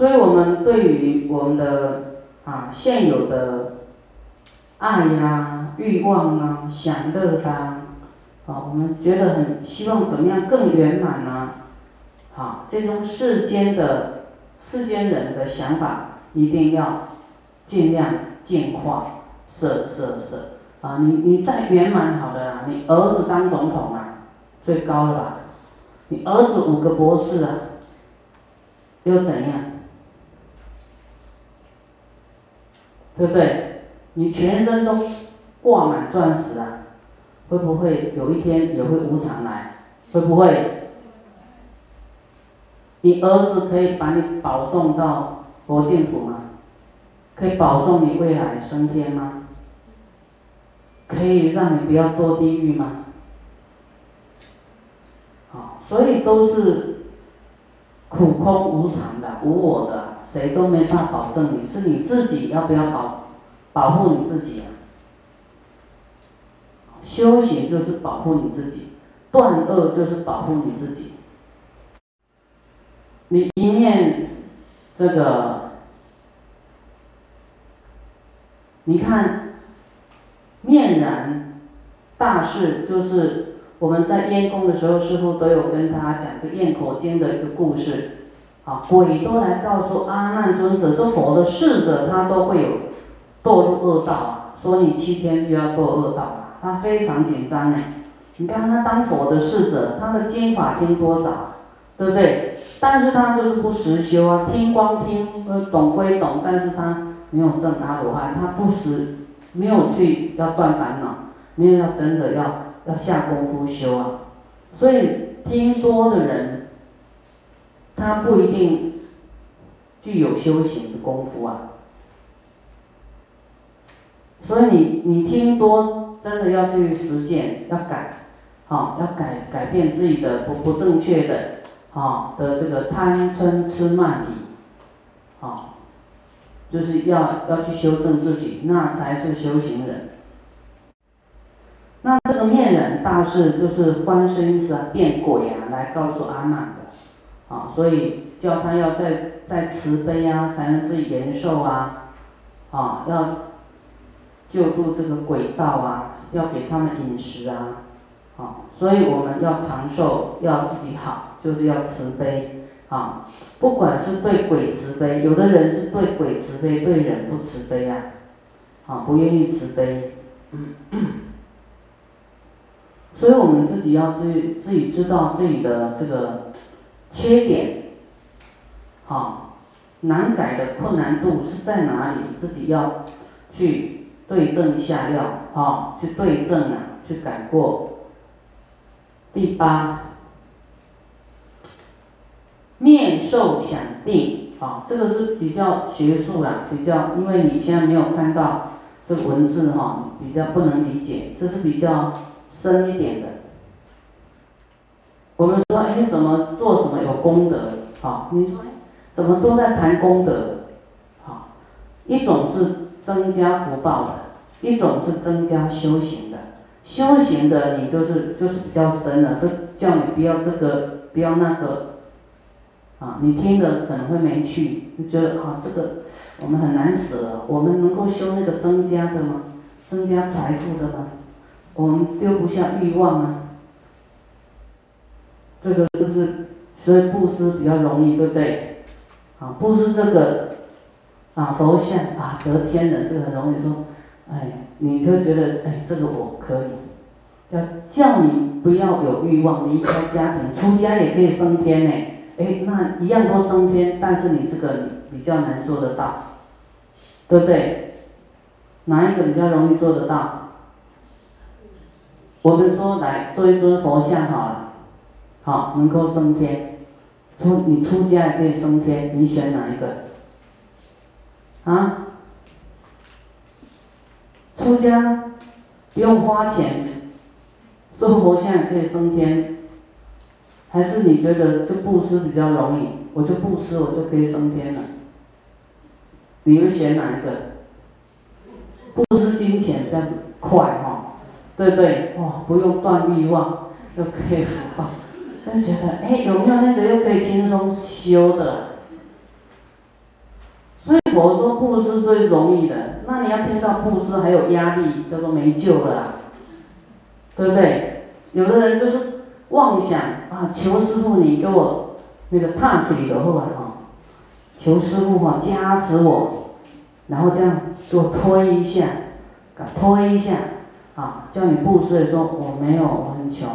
所以我们对于我们的啊现有的爱呀、欲望啊、享乐啦，啊，我们觉得很希望怎么样更圆满呢？好，这种世间的世间人的想法，一定要尽量净化，舍舍舍啊！你你再圆满好的啦，你儿子当总统啊，最高了吧？你儿子五个博士啊，又怎样？对不对？你全身都挂满钻石啊，会不会有一天也会无常来？会不会？你儿子可以把你保送到佛净土吗？可以保送你未来升天吗？可以让你不要堕地狱吗？好，所以都是苦空无常的，无我的。谁都没办法保证你，是你自己要不要保保护你自己啊？修行就是保护你自己，断恶就是保护你自己。你一面这个，你看面燃大事，就是我们在验功的时候，师傅都有跟他讲这《验口经》的一个故事。鬼都来告诉阿难尊者，这佛的侍者他都会有堕入恶道啊，说你七天就要堕恶道了，他非常紧张哎。你看他当佛的侍者，他的经法听多少，对不对？但是他就是不实修啊，听光听，呃，懂归懂，但是他没有证阿罗汉，他不实，没有去要断烦恼，没有要真的要要下功夫修啊，所以听多的人。他不一定具有修行的功夫啊，所以你你听多，真的要去实践，要改，好，要改改变自己的不不正确的，好，的这个贪嗔痴慢疑，好，就是要要去修正自己，那才是修行人。那这个面人大事就是观世音菩萨变鬼啊，来告诉阿难的。啊，所以叫他要再再慈悲啊，才能自己延寿啊，啊，要救度这个鬼道啊，要给他们饮食啊，啊，所以我们要长寿，要自己好，就是要慈悲啊，不管是对鬼慈悲，有的人是对鬼慈悲，对人不慈悲啊，啊，不愿意慈悲，所以我们自己要自己自己知道自己的这个。缺点，好，难改的困难度是在哪里？自己要去对症下药，好，去对症啊，去改过。第八，面受想定，好，这个是比较学术啦，比较，因为你现在没有看到这个文字哈，比较不能理解，这是比较深一点的。我们说，哎，怎么做什么有功德？好，你说，怎么都在谈功德？好，一种是增加福报的，一种是增加修行的。修行的你就是就是比较深了，都叫你不要这个，不要那个。啊，你听的可能会没趣，你觉得啊，这个我们很难舍。我们能够修那个增加的吗？增加财富的吗？我们丢不下欲望吗？这个是不是？所以布施比较容易，对不对？啊，布施这个啊佛像啊得天人，这个很容易说，哎，你就觉得哎这个我可以，要叫你不要有欲望，离开家庭，出家也可以升天呢。哎，那一样都升天，但是你这个比较难做得到，对不对？哪一个比较容易做得到？我们说来做一尊佛像好了。好，能够升天，出你出家也可以升天，你选哪一个？啊？出家不用花钱，收佛像也可以升天，还是你觉得就布施比较容易？我就布施，我就可以升天了。你会选哪一个？布施金钱比较快哈，对不对？哇，不用断欲望，就可以福报。就觉得，哎，有没有那个又可以轻松修的？所以佛说布施最容易的，那你要听到布施还有压力，叫做没救了，对不对？有的人就是妄想啊，求师傅你给我那个帕给你的后来哈，求师傅哈加持我，然后这样给我推一下，推一下，啊，叫你布施的时候我没有，我很穷，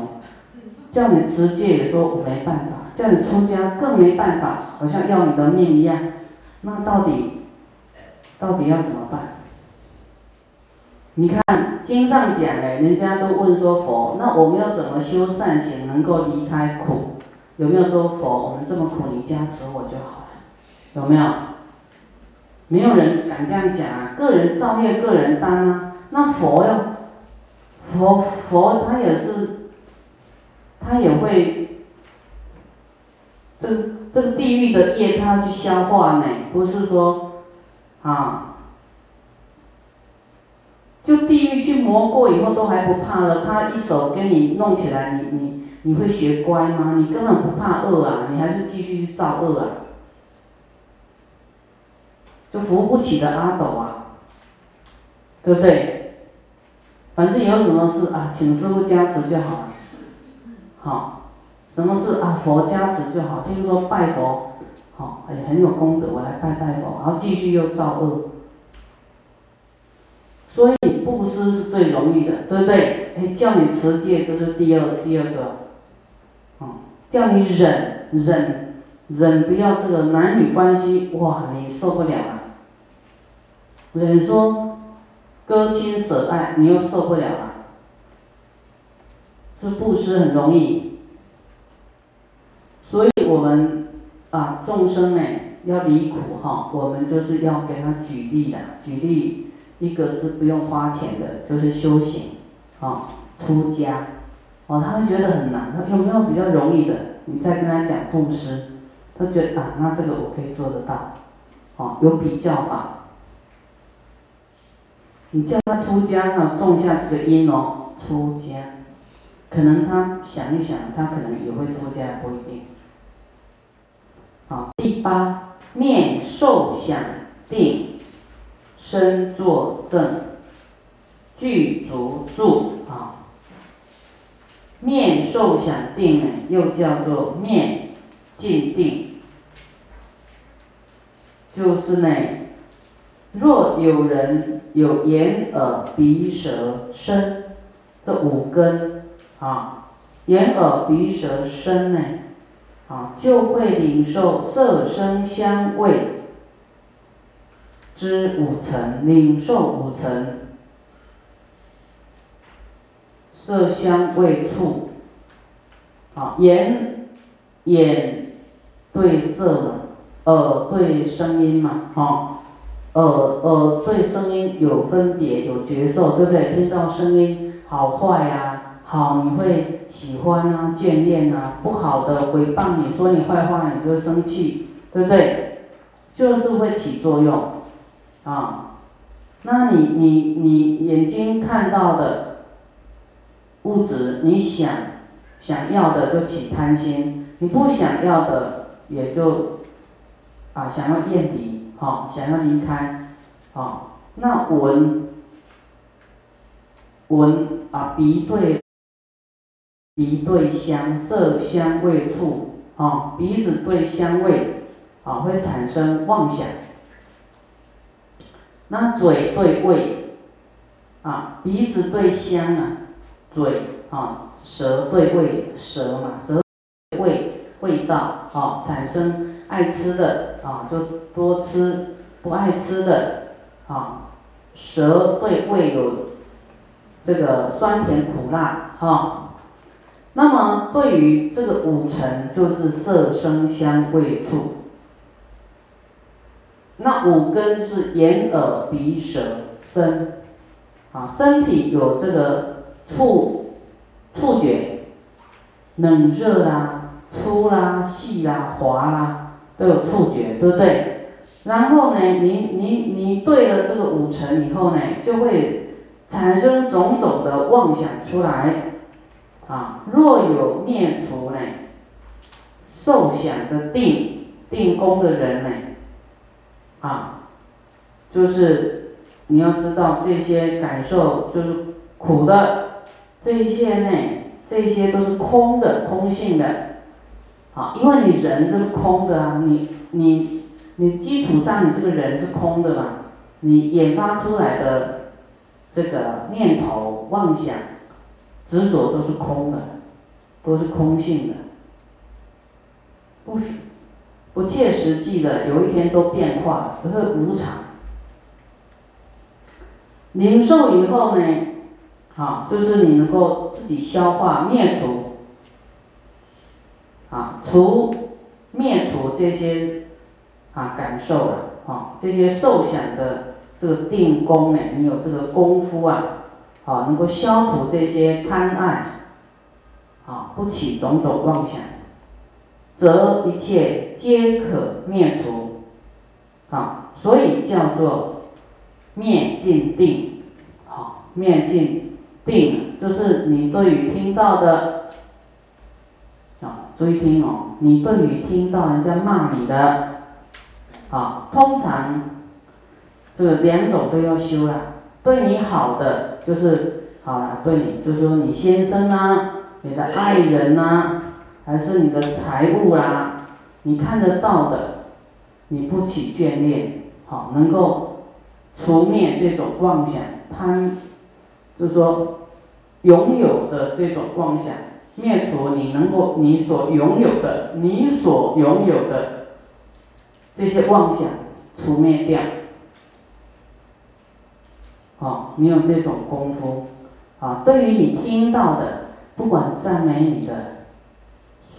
叫你持戒也说我没办法，叫你出家更没办法，好像要你的命一样。那到底，到底要怎么办？你看经上讲的，人家都问说佛，那我们要怎么修善行，能够离开苦？有没有说佛，我们这么苦，你加持我就好了？有没有？没有人敢这样讲啊！个人造业，个人担啊。那佛要，佛佛他也是，他也会，这。这个地狱的业，他要去消化呢，不是说，啊，就地狱去磨过以后都还不怕了，他一手给你弄起来，你你你会学乖吗？你根本不怕恶啊，你还是继续去造恶啊，就扶不起的阿斗啊，对不对？反正有什么事啊，请师傅加持就好了，好。什么是啊？佛加持就好。听说拜佛，好，也很有功德，我来拜拜佛，然后继续又造恶。所以布施是最容易的，对不对？哎，叫你持戒就是第二第二个，哦，叫你忍忍忍，不要这个男女关系，哇，你受不了了。忍说割亲舍爱，你又受不了了。是布施很容易。所以我们啊，众生呢要离苦哈，我们就是要给他举例的，举例一个是不用花钱的，就是修行，啊，出家，哦，他会觉得很难，他有没有比较容易的？你再跟他讲布施，他觉得啊，那这个我可以做得到，哦，有比较法。你叫他出家哈，种下这个因哦，出家，可能他想一想，他可能也会出家，不一定。好，第八面受想定，身坐正，具足住啊。面受想定呢，又叫做面静定，就是呢，若有人有眼耳鼻舌身这五根啊，眼耳鼻舌身呢。啊，就会领受色声香味之五层，领受五层色香味触。啊，眼眼对色嘛，耳对声音嘛，哈，耳耳对声音有分别有觉受，对不对？听到声音好坏呀。好，你会喜欢啊，眷恋啊，不好的回谤你，说你坏话，你就生气，对不对？就是会起作用，啊，那你你你眼睛看到的物质，你想想要的就起贪心，你不想要的也就啊想要厌离，好，想要离开，好，那闻闻啊鼻对。鼻对香，色香味触，啊，鼻子对香味，啊，会产生妄想。那嘴对味，啊，鼻子对香啊，嘴啊，舌对味，舌嘛，舌味味道，啊，产生爱吃的，啊，就多吃；不爱吃的，啊，舌对味有这个酸甜苦辣，哈。那么对于这个五尘，就是色声香味触。那五根是眼耳鼻舌身，啊，身体有这个触触觉，冷热啦、粗啦、细啦、滑啦，都有触觉，对不对？然后呢，你你你对了这个五尘以后呢，就会产生种种的妄想出来。啊，若有念除呢，受想的定定功的人呢，啊，就是你要知道这些感受就是苦的，这些呢，这些都是空的，空性的，啊，因为你人就是空的啊，你你你基础上你这个人是空的嘛，你研发出来的这个念头、妄想、执着都是空的，都是空性的，不是不切实际的，有一天都变化，都是无常。领受以后呢，啊，就是你能够自己消化灭除，啊，除灭除这些啊感受了，啊，这些受想的这个定功呢，你有这个功夫啊，啊，能够消除这些贪爱，啊，不起种种妄想，则一切皆可灭除，啊，所以叫做。灭尽定，好，灭尽定就是你对于听到的，啊，注意听哦，你对于听到人家骂你的，啊，通常这个两种都要修了。对你好的就是好了，对你就是说你先生啊，你的爱人呐，还是你的财物啦，你看得到的，你不起眷恋，好，能够。除灭这种妄想贪，就是说拥有的这种妄想，灭除你能够你所拥有的你所拥有的这些妄想，除灭掉。好，你有这种功夫，啊，对于你听到的，不管赞美你的，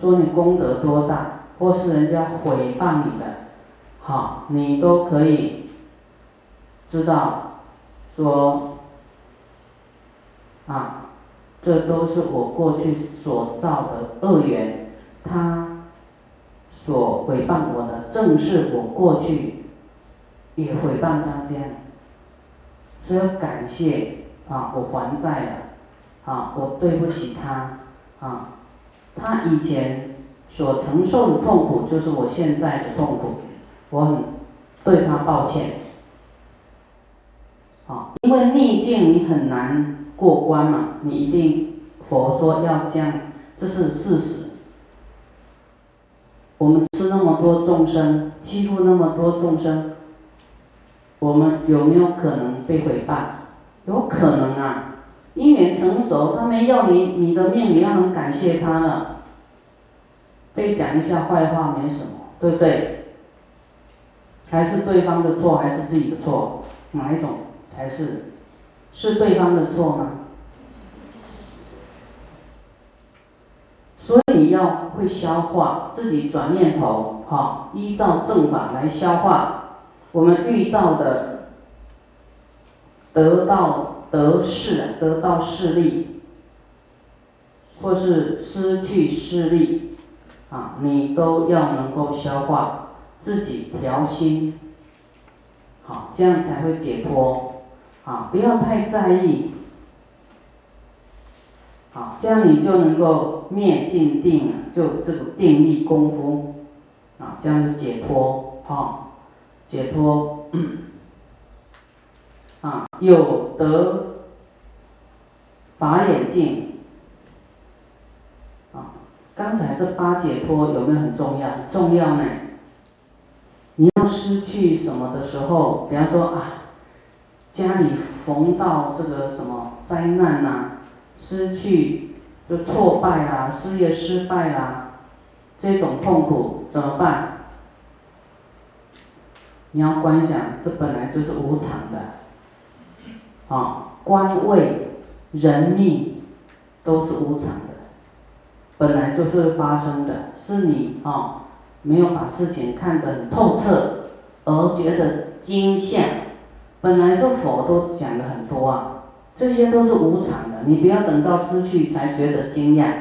说你功德多大，或是人家毁谤你的，好，你都可以。知道，说，啊，这都是我过去所造的恶缘，他所诽谤我的，正是我过去也诽谤他这样，说要感谢啊，我还债了，啊，我对不起他，啊，他以前所承受的痛苦就是我现在的痛苦，我很对他抱歉。啊，因为逆境你很难过关嘛，你一定佛说要这样，这是事实。我们吃那么多众生，欺负那么多众生，我们有没有可能被毁谤？有可能啊，因缘成熟，他没要你你的命，你要很感谢他了。被讲一下坏话没什么，对不对？还是对方的错，还是自己的错？哪一种？才是，是对方的错吗？所以你要会消化，自己转念头，哈，依照正法来消化我们遇到的，得到得势，得到势力，或是失去势力，啊，你都要能够消化，自己调心，好，这样才会解脱。啊，不要太在意，好，这样你就能够灭尽定了，就这个定力功夫，啊，这样就解脱，哈，解脱，啊，有得法眼镜，啊，刚才这八解脱有没有很重要？重要呢？你要失去什么的时候，比方说啊。家里逢到这个什么灾难呐，失去就挫败啦，事业失败啦，这种痛苦怎么办？你要观想，这本来就是无常的，啊，官位、人命都是无常的，本来就是发生的，是你啊没有把事情看得很透彻，而觉得惊吓。本来这佛都讲了很多啊，这些都是无常的，你不要等到失去才觉得惊讶，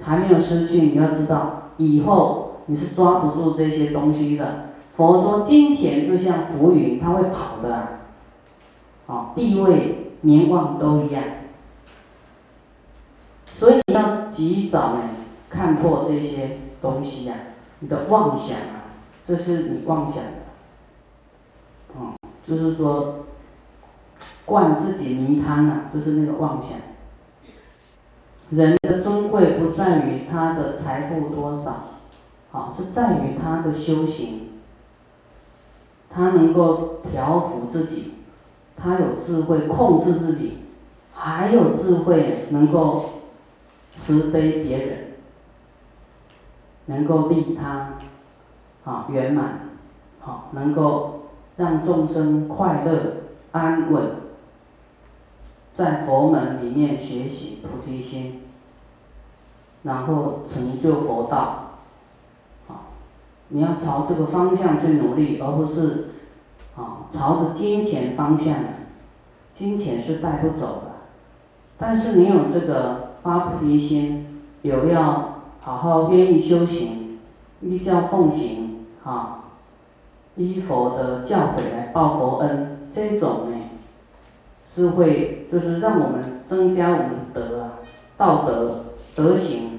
还没有失去，你要知道以后你是抓不住这些东西的。佛说金钱就像浮云，它会跑的，啊，地位、名望都一样，所以你要及早呢看破这些东西呀，你的妄想啊，这是你妄想的，啊。就是说灌自己泥汤啊，就是那个妄想。人的尊贵不在于他的财富多少，好是在于他的修行，他能够调伏自己，他有智慧控制自己，还有智慧能够慈悲别人，能够利他，啊圆满，好能够让众生快乐安稳，在佛门里面学习菩提心。然后成就佛道，你要朝这个方向去努力，而不是，啊，朝着金钱方向，金钱是带不走的，但是你有这个发菩提心，有要好好愿意修行，依教奉行，啊，依佛的教诲来报佛恩，这种呢，是会就是让我们增加我们的德啊，道德德行。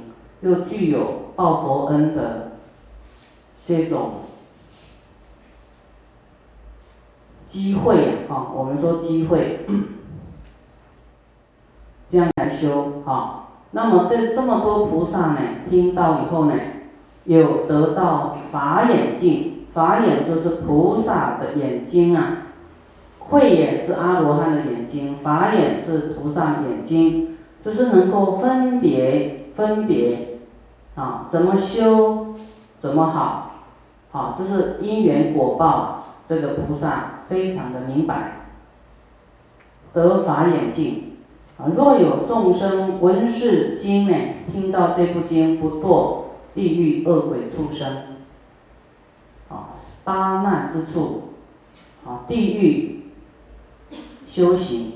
又具有报佛恩的这种机会啊！我们说机会，这样来修啊。那么这这么多菩萨呢，听到以后呢，有得到法眼镜，法眼就是菩萨的眼睛啊。慧眼是阿罗汉的眼睛，法眼是菩萨眼睛，就是能够分别分别。啊，怎么修，怎么好，好，这是因缘果报，这个菩萨非常的明白，得法眼镜，啊，若有众生闻是经呢，听到这部经不堕地狱恶鬼畜生，啊，八难之处，啊，地狱修行。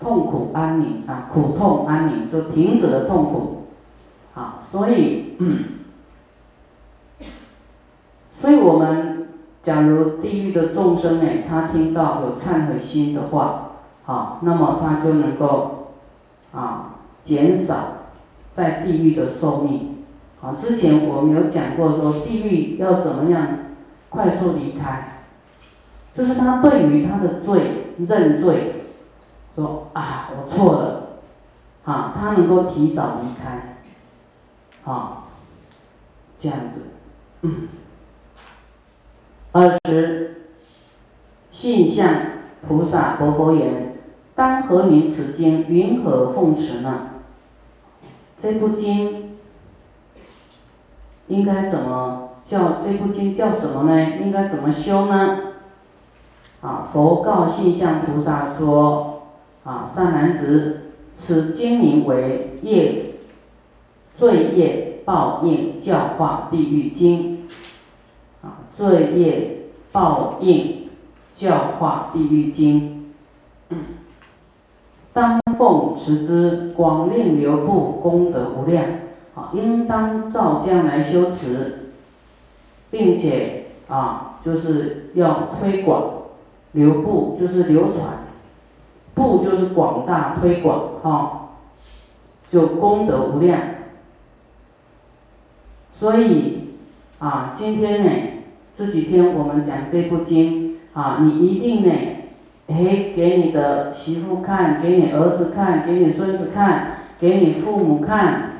痛苦安宁啊，苦痛安宁就停止了痛苦，啊，所以，所以我们假如地狱的众生呢，他听到有忏悔心的话，好，那么他就能够啊减少在地狱的寿命。好，之前我们有讲过说地狱要怎么样快速离开，就是他对于他的罪认罪。说啊，我错了，啊，他能够提早离开，啊，这样子。嗯二十，信向菩萨佛佛言：当何名此经？云何奉持呢？这部经应该怎么叫？这部经叫什么呢？应该怎么修呢？啊，佛告信向菩萨说。啊，善男子，此经名为业罪业报应教化地狱经。啊，罪业报应教化地狱经。嗯当奉持之，广令流布，功德无量。啊，应当照将来修持，并且啊，就是要推广流布，就是流传。布就是广大推广哈，就功德无量。所以啊，今天呢，这几天我们讲这部经啊，你一定呢，哎，给你的媳妇看，给你儿子看，给你孙子看，给你父母看，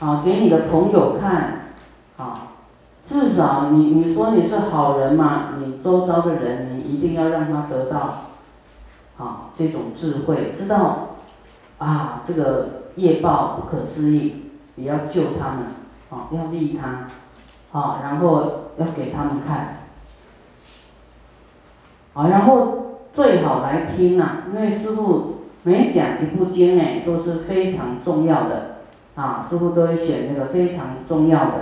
啊，给你的朋友看，啊，至少你你说你是好人嘛，你周遭的人，你一定要让他得到。啊，这种智慧知道，啊，这个业报不可思议，也要救他们，啊，要利他，啊，然后要给他们看，啊，然后最好来听啊，因为师傅每讲一部经呢都是非常重要的，啊，师傅都会选那个非常重要的，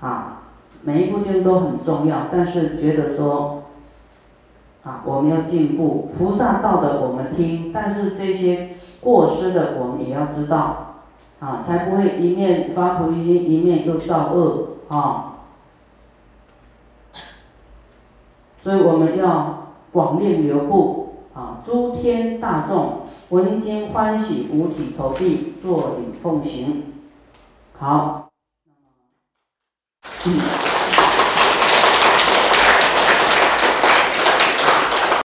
啊，每一部经都很重要，但是觉得说。啊，我们要进步，菩萨道的我们听，但是这些过失的我们也要知道，啊，才不会一面发菩提心，一面又造恶啊。所以我们要广令流布啊，诸天大众闻经欢喜，五体投地，坐礼奉行。好，嗯。